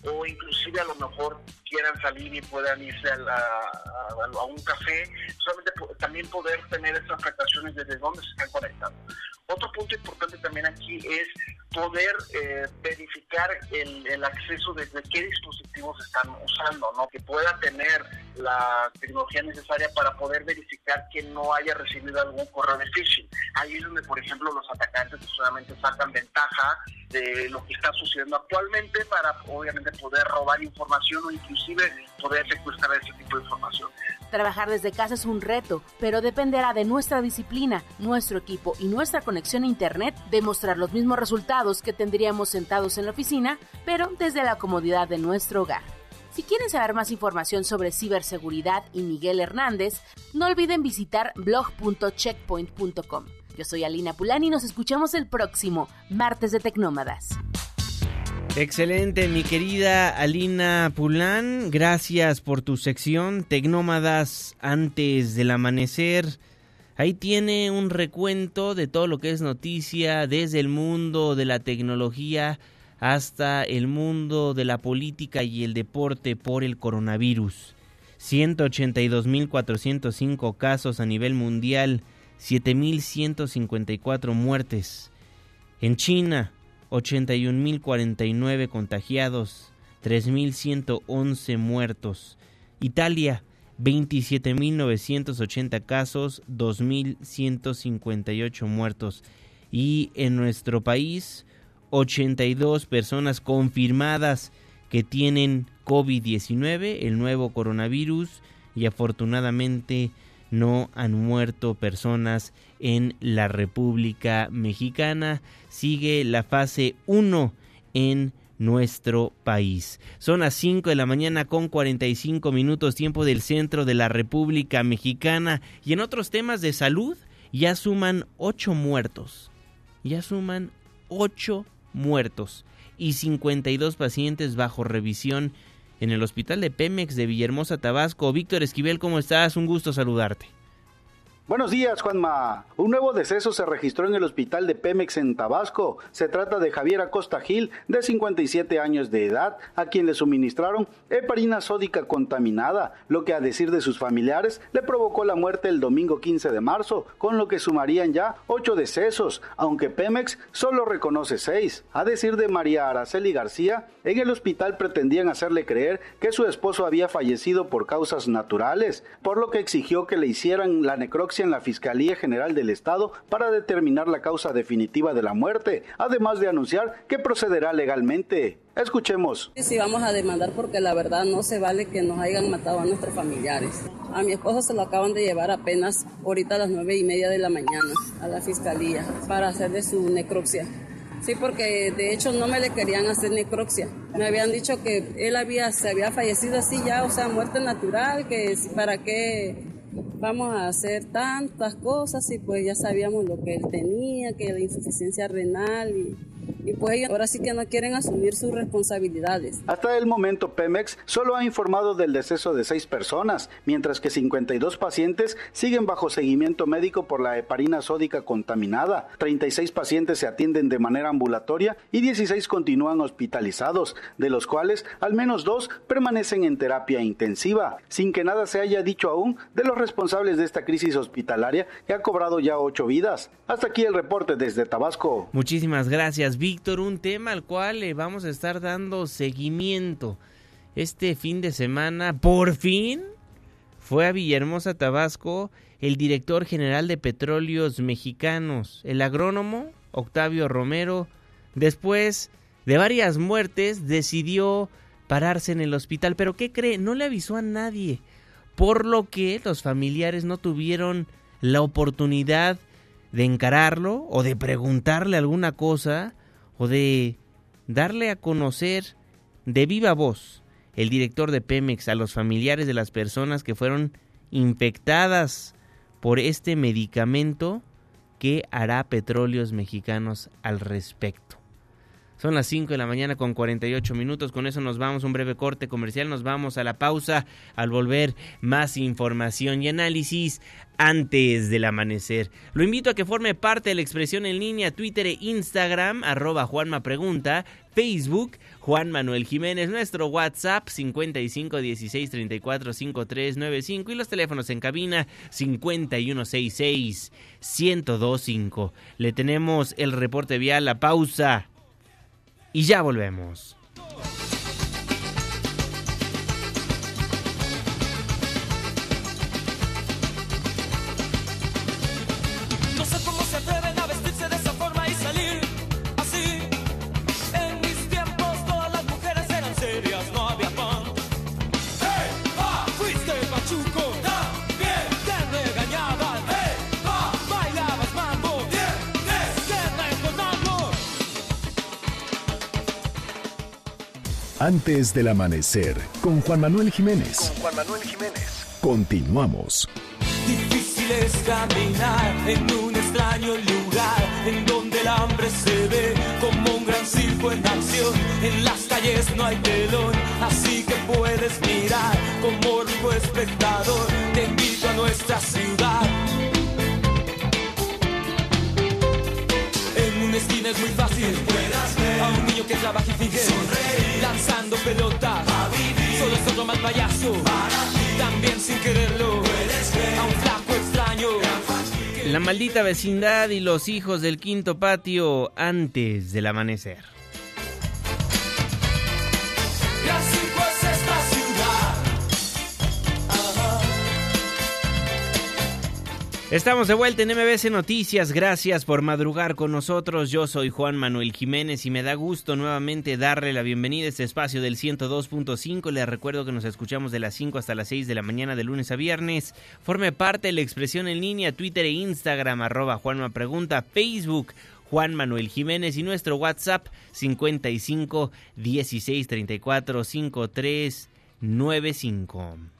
o inclusive a lo mejor quieran salir y puedan irse a, un café, solamente también poder tener estas precauciones desde donde se están conectando. Otro punto importante también aquí es poder eh, verificar el, acceso desde qué dispositivos están usando, ¿no? Que pueda tener la tecnología necesaria para poder verificar que no haya recibido algún correo de phishing. Ahí es donde, por ejemplo, los atacantes solamente sacan ventaja de lo que está sucediendo actualmente para, obviamente, poder robar información o inclusive poder secuestrar ese tipo de información. Trabajar desde casa es un reto, pero dependerá de nuestra disciplina, nuestro equipo y nuestra conexión a Internet demostrar los mismos resultados que tendríamos sentados en la oficina, pero desde la comodidad de nuestro hogar. Si quieren saber más información sobre ciberseguridad y Miguel Hernández, no olviden visitar blog.checkpoint.com. Yo soy Alina Pulani y nos escuchamos el próximo martes de Tecnómadas. Excelente, mi querida Alina Pulán. Gracias por tu sección Tecnómadas antes del amanecer. Ahí tiene un recuento de todo lo que es noticia desde el mundo de la tecnología hasta el mundo de la política y el deporte por el coronavirus. 182.405 casos a nivel mundial, 7.154 muertes. En China, 81.049 contagiados, 3.111 muertos. Italia, 27.980 casos, 2.158 muertos. Y en nuestro país, 82 personas confirmadas que tienen COVID-19, el nuevo coronavirus, y afortunadamente no han muerto personas en la República Mexicana. Sigue la fase 1 en nuestro país. Son las 5 de la mañana con 45 minutos tiempo del centro de la República Mexicana y en otros temas de salud ya suman 8 muertos. Ya suman 8 muertos y 52 pacientes bajo revisión en el hospital de Pemex de Villahermosa, Tabasco. Víctor Esquivel, ¿cómo estás? Un gusto saludarte. Buenos días, Juanma. Un nuevo deceso se registró en el hospital de Pemex en Tabasco. Se trata de Javier Acosta Gil, de 57 años de edad, a quien le suministraron heparina sódica contaminada, lo que a decir de sus familiares le provocó la muerte el domingo 15 de marzo, con lo que sumarían ya ocho decesos, aunque Pemex solo reconoce seis. A decir de María Araceli García, en el hospital pretendían hacerle creer que su esposo había fallecido por causas naturales, por lo que exigió que le hicieran la necropsia en la Fiscalía General del Estado para determinar la causa definitiva de la muerte, además de anunciar que procederá legalmente. Escuchemos. Sí, vamos a demandar porque la verdad no se vale que nos hayan matado a nuestros familiares. A mi esposo se lo acaban de llevar apenas ahorita a las nueve y media de la mañana a la fiscalía para hacerle su necropsia. Sí, porque de hecho no me le querían hacer necropsia. Me habían dicho que él había, se había fallecido así ya, o sea, muerte natural, que para qué vamos a hacer tantas cosas y pues ya sabíamos lo que él tenía, que la insuficiencia renal y y pues ellos ahora sí que no quieren asumir sus responsabilidades. Hasta el momento Pemex solo ha informado del deceso de seis personas, mientras que 52 pacientes siguen bajo seguimiento médico por la heparina sódica contaminada, 36 pacientes se atienden de manera ambulatoria y 16 continúan hospitalizados, de los cuales al menos dos permanecen en terapia intensiva, sin que nada se haya dicho aún de los responsables de esta crisis hospitalaria que ha cobrado ya ocho vidas. Hasta aquí el reporte desde Tabasco. Muchísimas gracias, Víctor. Un tema al cual le vamos a estar dando seguimiento. Este fin de semana, por fin, fue a Villahermosa, Tabasco, el director general de Petróleos Mexicanos, el agrónomo Octavio Romero. Después de varias muertes, decidió pararse en el hospital. Pero ¿qué cree? No le avisó a nadie. Por lo que los familiares no tuvieron la oportunidad de encararlo o de preguntarle alguna cosa o de darle a conocer de viva voz el director de Pemex a los familiares de las personas que fueron infectadas por este medicamento que hará petróleos mexicanos al respecto. Son las 5 de la mañana con 48 minutos. Con eso nos vamos un breve corte comercial. Nos vamos a la pausa. Al volver, más información y análisis antes del amanecer. Lo invito a que forme parte de la expresión en línea Twitter e Instagram, arroba Juanma Facebook, Juan Manuel Jiménez, nuestro WhatsApp 55 16 34 53 95 y los teléfonos en cabina 5166 1025. Le tenemos el reporte vial, la pausa y ya volvemos. Antes del amanecer, con Juan Manuel Jiménez. Juan Manuel Jiménez. Continuamos. Difícil es caminar en un extraño lugar en donde el hambre se ve como un gran circo en acción. En las calles no hay telón, así que puedes mirar como rico espectador. Te invito a nuestra ciudad. Es muy fácil a un niño que trabaja y finge lanzando pelotas. Solo es otro mal payaso. También sin quererlo a un flaco extraño. La maldita vecindad y los hijos del quinto patio antes del amanecer. Gran Estamos de vuelta en MBC Noticias. Gracias por madrugar con nosotros. Yo soy Juan Manuel Jiménez y me da gusto nuevamente darle la bienvenida a este espacio del 102.5. Les recuerdo que nos escuchamos de las 5 hasta las 6 de la mañana de lunes a viernes. Forme parte de la expresión en línea Twitter e Instagram arroba Juanma Pregunta, Facebook Juan Manuel Jiménez y nuestro WhatsApp 55 16 34 53 95.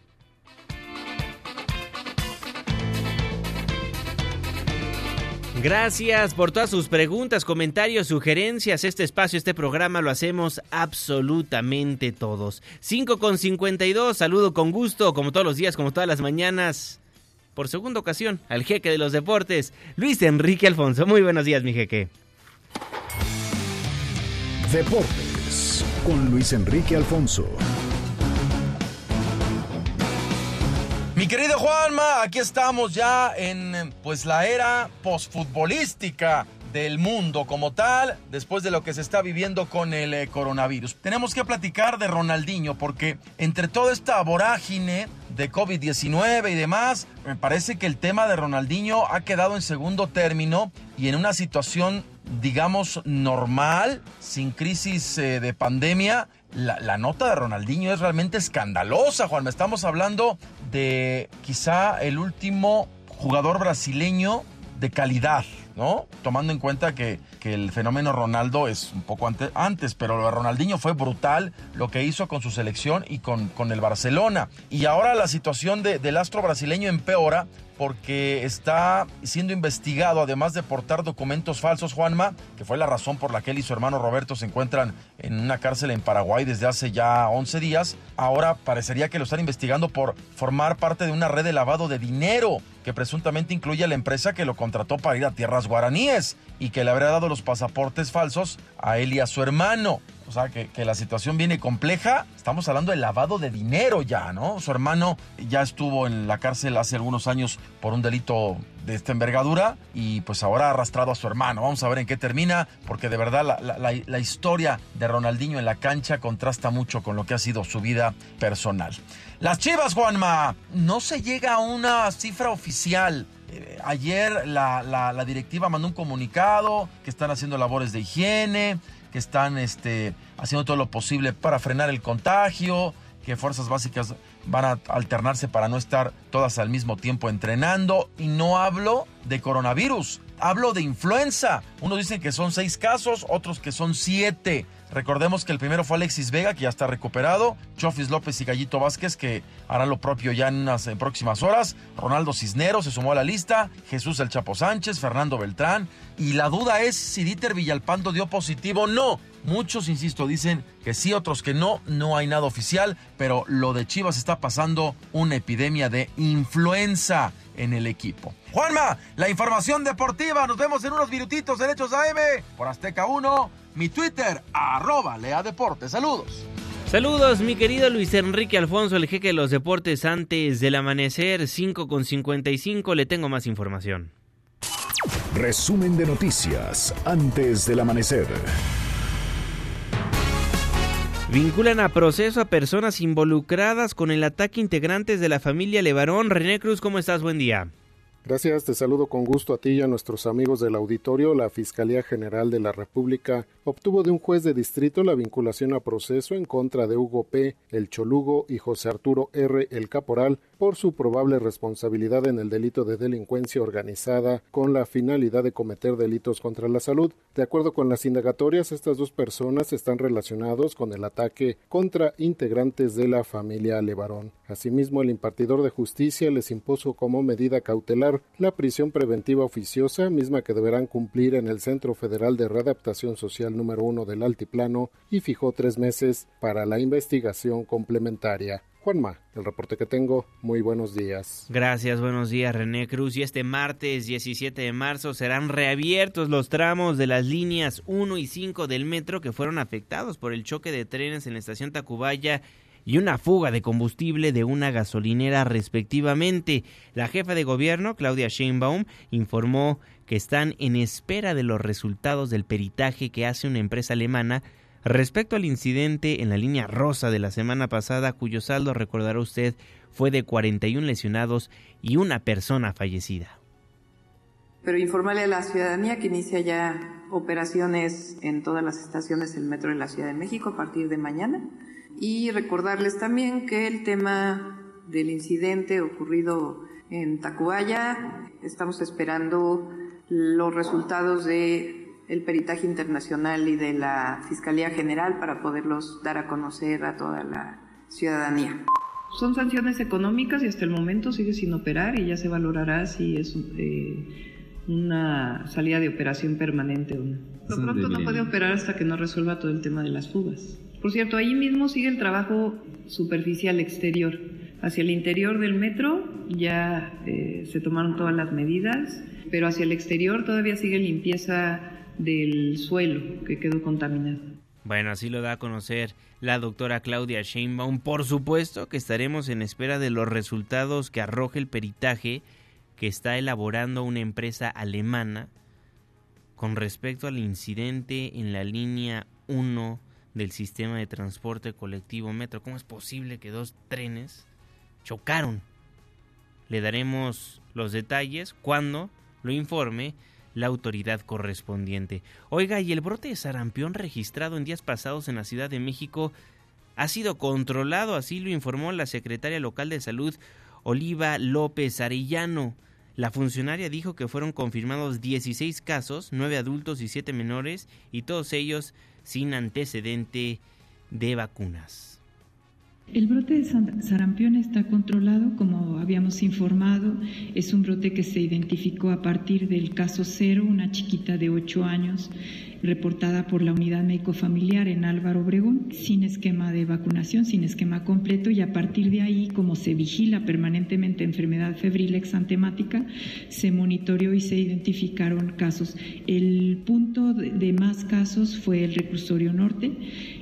Gracias por todas sus preguntas, comentarios, sugerencias. Este espacio, este programa lo hacemos absolutamente todos. 5 con 52, saludo con gusto, como todos los días, como todas las mañanas. Por segunda ocasión, al jeque de los deportes, Luis Enrique Alfonso. Muy buenos días, mi jeque. Deportes con Luis Enrique Alfonso. Querido Juanma, aquí estamos ya en pues la era posfutbolística del mundo como tal, después de lo que se está viviendo con el eh, coronavirus. Tenemos que platicar de Ronaldinho porque entre toda esta vorágine de COVID-19 y demás, me parece que el tema de Ronaldinho ha quedado en segundo término y en una situación digamos normal, sin crisis eh, de pandemia, la, la, nota de Ronaldinho es realmente escandalosa, Juan. Estamos hablando de quizá el último jugador brasileño de calidad, ¿no? Tomando en cuenta que que el fenómeno Ronaldo es un poco ante- antes, pero lo de Ronaldinho fue brutal lo que hizo con su selección y con, con el Barcelona. Y ahora la situación de- del astro brasileño empeora porque está siendo investigado, además de portar documentos falsos, Juanma, que fue la razón por la que él y su hermano Roberto se encuentran en una cárcel en Paraguay desde hace ya 11 días. Ahora parecería que lo están investigando por formar parte de una red de lavado de dinero que presuntamente incluye a la empresa que lo contrató para ir a tierras guaraníes y que le habría dado los pasaportes falsos a él y a su hermano. O sea, que, la situación viene compleja. Estamos hablando de lavado de dinero ya, ¿no? Su hermano ya estuvo en la cárcel hace algunos años por un delito de esta envergadura y pues ahora ha arrastrado a su hermano. Vamos a ver en qué termina, porque de verdad la- la historia de Ronaldinho en la cancha contrasta mucho con lo que ha sido su vida personal. Las Chivas, Juanma, no se llega a una cifra oficial. Eh, Ayer la, la- directiva mandó un comunicado que están haciendo labores de higiene, que están este, haciendo todo lo posible para frenar el contagio, que fuerzas básicas van a alternarse para no estar todas al mismo tiempo entrenando. Y no hablo de coronavirus, hablo de influenza. Unos dicen que son seis casos, otros que son siete. Recordemos que el primero fue Alexis Vega, que ya está recuperado, Chofis López y Gallito Vázquez, que harán lo propio ya en unas próximas horas, Ronaldo Cisneros se sumó a la lista, Jesús El Chapo Sánchez, Fernando Beltrán, y la duda es si Dieter Villalpando dio positivo o no. Muchos, insisto, dicen que sí, otros que no, no hay nada oficial, pero lo de Chivas está pasando una epidemia de influenza en el equipo. Juanma, la información deportiva, nos vemos en unos minutitos en Hechos AM por Azteca 1, mi Twitter, arroba Lea Deportes, saludos. Saludos, mi querido Luis Enrique Alfonso, el jeque de los deportes antes del amanecer, 5 con 55, le tengo más información. Resumen de noticias antes del amanecer. Vinculan a proceso a personas involucradas con el ataque integrantes de la familia Levarón. René Cruz, ¿cómo estás? Buen día. Gracias, te saludo con gusto a ti y a nuestros amigos del auditorio. La Fiscalía General de la República obtuvo de un juez de distrito la vinculación a proceso en contra de Hugo P., el Cholugo y José Arturo R., el Caporal, por su probable responsabilidad en el delito de delincuencia organizada con la finalidad de cometer delitos contra la salud. De acuerdo con las indagatorias, estas dos personas están relacionados con el ataque contra integrantes de la familia Levarón. Asimismo, el impartidor de justicia les impuso como medida cautelar la prisión preventiva oficiosa, misma que deberán cumplir en el Centro Federal de Readaptación Social número uno del Altiplano, y fijó tres meses para la investigación complementaria. Juanma, el reporte que tengo, muy buenos días. Gracias, buenos días René Cruz. Y este martes 17 de marzo serán reabiertos los tramos de las líneas 1 y 5 del metro que fueron afectados por el choque de trenes en la estación Tacubaya y una fuga de combustible de una gasolinera respectivamente. La jefa de gobierno, Claudia Sheinbaum, informó que están en espera de los resultados del peritaje que hace una empresa alemana respecto al incidente en la línea rosa de la semana pasada, cuyo saldo, recordará usted, fue de 41 lesionados y una persona fallecida. Pero informarle a la ciudadanía que inicia ya operaciones en todas las estaciones del metro de la Ciudad de México a partir de mañana. Y recordarles también que el tema del incidente ocurrido en Tacubaya, estamos esperando los resultados de el peritaje internacional y de la Fiscalía General para poderlos dar a conocer a toda la ciudadanía. Son sanciones económicas y hasta el momento sigue sin operar y ya se valorará si es eh, una salida de operación permanente o no. Por pronto no puede operar hasta que no resuelva todo el tema de las fugas. Por cierto, ahí mismo sigue el trabajo superficial exterior. Hacia el interior del metro ya eh, se tomaron todas las medidas, pero hacia el exterior todavía sigue limpieza del suelo que quedó contaminado. Bueno, así lo da a conocer la doctora Claudia Sheinbaum. Por supuesto que estaremos en espera de los resultados que arroje el peritaje que está elaborando una empresa alemana con respecto al incidente en la línea 1 del sistema de transporte colectivo Metro. ¿Cómo es posible que dos trenes chocaron? Le daremos los detalles cuando lo informe la autoridad correspondiente. Oiga, y el brote de sarampión registrado en días pasados en la Ciudad de México ha sido controlado, así lo informó la secretaria local de salud Oliva López Arellano. La funcionaria dijo que fueron confirmados 16 casos, 9 adultos y 7 menores, y todos ellos sin antecedente de vacunas. El brote de sarampión está controlado, como habíamos informado. Es un brote que se identificó a partir del caso cero, una chiquita de 8 años reportada por la unidad médico-familiar en Álvaro Obregón, sin esquema de vacunación, sin esquema completo, y a partir de ahí, como se vigila permanentemente enfermedad febril exantemática, se monitoreó y se identificaron casos. El punto de más casos fue el reclusorio norte,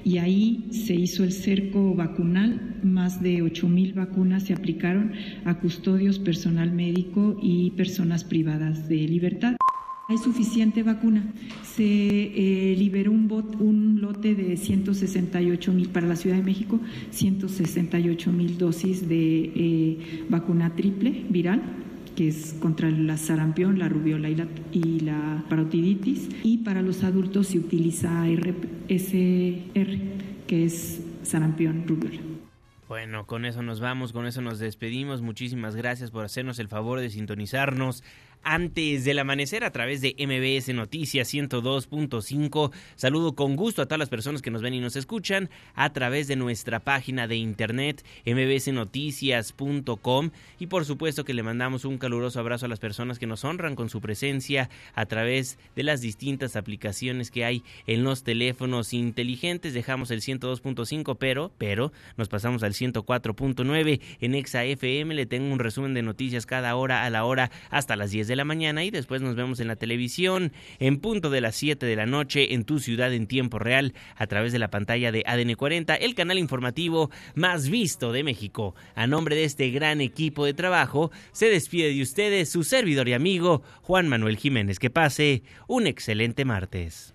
y ahí se hizo el cerco vacunal, más de 8 mil vacunas se aplicaron a custodios, personal médico y personas privadas de libertad. Hay suficiente vacuna. Se eh, liberó un, bot, un lote de 168 mil para la Ciudad de México, 168 mil dosis de eh, vacuna triple viral que es contra la sarampión, la rubiola y la, y la parotiditis. Y para los adultos se utiliza SR, que es sarampión, rubiola. Bueno, con eso nos vamos, con eso nos despedimos. Muchísimas gracias por hacernos el favor de sintonizarnos antes del amanecer a través de MBS Noticias 102.5. Saludo con gusto a todas las personas que nos ven y nos escuchan a través de nuestra página de internet mbsnoticias.com y por supuesto que le mandamos un caluroso abrazo a las personas que nos honran con su presencia a través de las distintas aplicaciones que hay en los teléfonos inteligentes. Dejamos el 102.5 pero, pero nos pasamos al 104.9 en Exa FM. Le tengo un resumen de noticias cada hora a la hora hasta las 10 de la mañana y después nos vemos en la televisión en punto de las 7 de la noche en tu ciudad en tiempo real a través de la pantalla de ADN 40, el canal informativo más visto de México. A nombre de este gran equipo de trabajo, se despide de ustedes su servidor y amigo Juan Manuel Jiménez. Que pase un excelente martes.